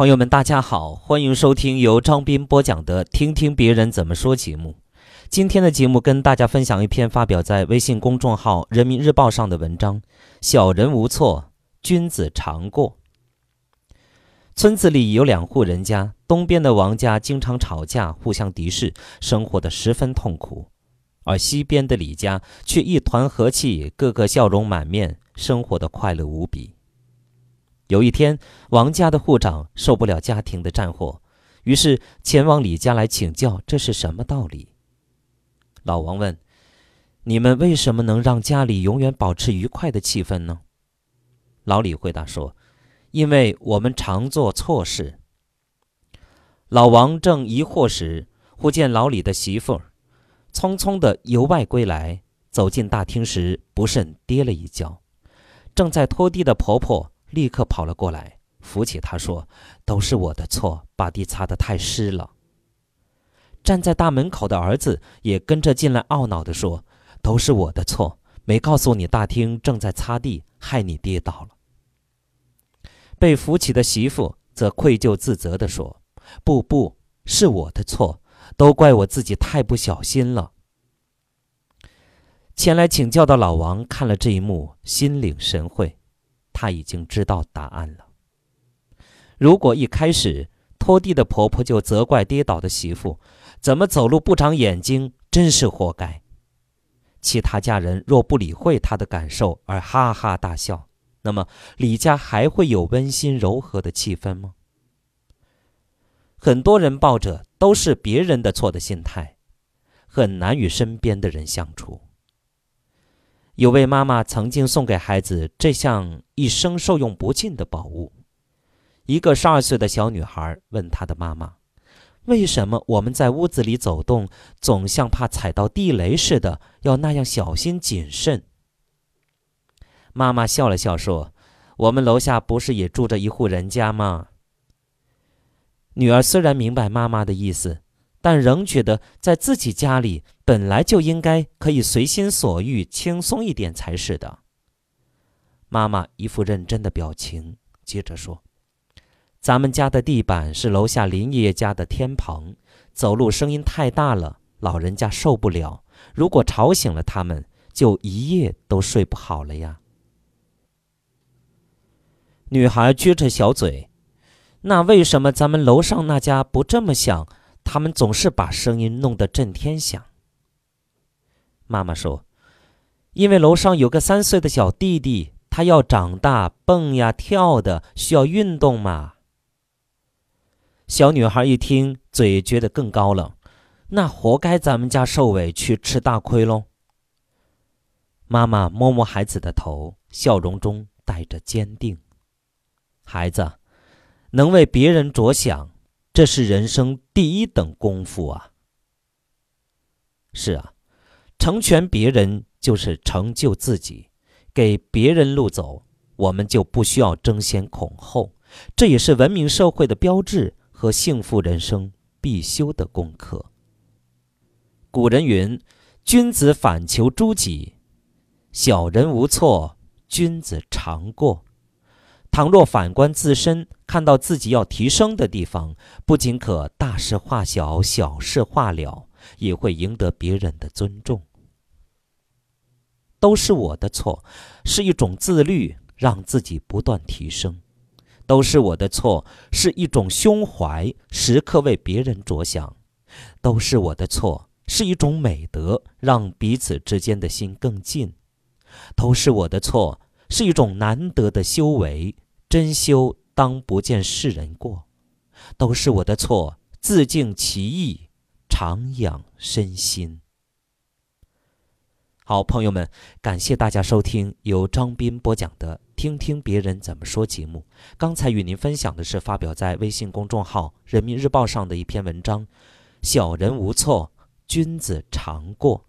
朋友们，大家好，欢迎收听由张斌播讲的《听听别人怎么说》节目。今天的节目跟大家分享一篇发表在微信公众号《人民日报》上的文章：小人无错，君子常过。村子里有两户人家，东边的王家经常吵架，互相敌视，生活的十分痛苦；而西边的李家却一团和气，个个笑容满面，生活的快乐无比。有一天，王家的户长受不了家庭的战火，于是前往李家来请教这是什么道理。老王问：“你们为什么能让家里永远保持愉快的气氛呢？”老李回答说：“因为我们常做错事。”老王正疑惑时，忽见老李的媳妇儿匆匆的由外归来，走进大厅时不慎跌了一跤，正在拖地的婆婆。立刻跑了过来，扶起他说：“都是我的错，把地擦得太湿了。”站在大门口的儿子也跟着进来，懊恼地说：“都是我的错，没告诉你大厅正在擦地，害你跌倒了。”被扶起的媳妇则愧疚自责地说：“不，不是我的错，都怪我自己太不小心了。”前来请教的老王看了这一幕，心领神会。他已经知道答案了。如果一开始拖地的婆婆就责怪跌倒的媳妇，怎么走路不长眼睛，真是活该。其他家人若不理会她的感受而哈哈大笑，那么李家还会有温馨柔和的气氛吗？很多人抱着都是别人的错的心态，很难与身边的人相处。有位妈妈曾经送给孩子这项一生受用不尽的宝物。一个十二岁的小女孩问她的妈妈：“为什么我们在屋子里走动，总像怕踩到地雷似的，要那样小心谨慎？”妈妈笑了笑说：“我们楼下不是也住着一户人家吗？”女儿虽然明白妈妈的意思。但仍觉得在自己家里本来就应该可以随心所欲、轻松一点才是的。妈妈一副认真的表情，接着说：“咱们家的地板是楼下林爷爷家的天棚，走路声音太大了，老人家受不了。如果吵醒了他们，就一夜都睡不好了呀。”女孩撅着小嘴：“那为什么咱们楼上那家不这么想？”他们总是把声音弄得震天响。妈妈说：“因为楼上有个三岁的小弟弟，他要长大，蹦呀跳的，需要运动嘛。”小女孩一听，嘴撅得更高了，那活该咱们家受委屈，吃大亏喽。妈妈摸摸孩子的头，笑容中带着坚定：“孩子，能为别人着想。”这是人生第一等功夫啊！是啊，成全别人就是成就自己，给别人路走，我们就不需要争先恐后。这也是文明社会的标志和幸福人生必修的功课。古人云：“君子反求诸己，小人无错，君子常过。”倘若反观自身，看到自己要提升的地方，不仅可大事化小、小事化了，也会赢得别人的尊重。都是我的错，是一种自律，让自己不断提升；都是我的错，是一种胸怀，时刻为别人着想；都是我的错，是一种美德，让彼此之间的心更近；都是我的错。是一种难得的修为，真修当不见世人过，都是我的错，自净其意，常养身心。好，朋友们，感谢大家收听由张斌播讲的《听听别人怎么说》节目。刚才与您分享的是发表在微信公众号《人民日报》上的一篇文章：“小人无错，君子常过。”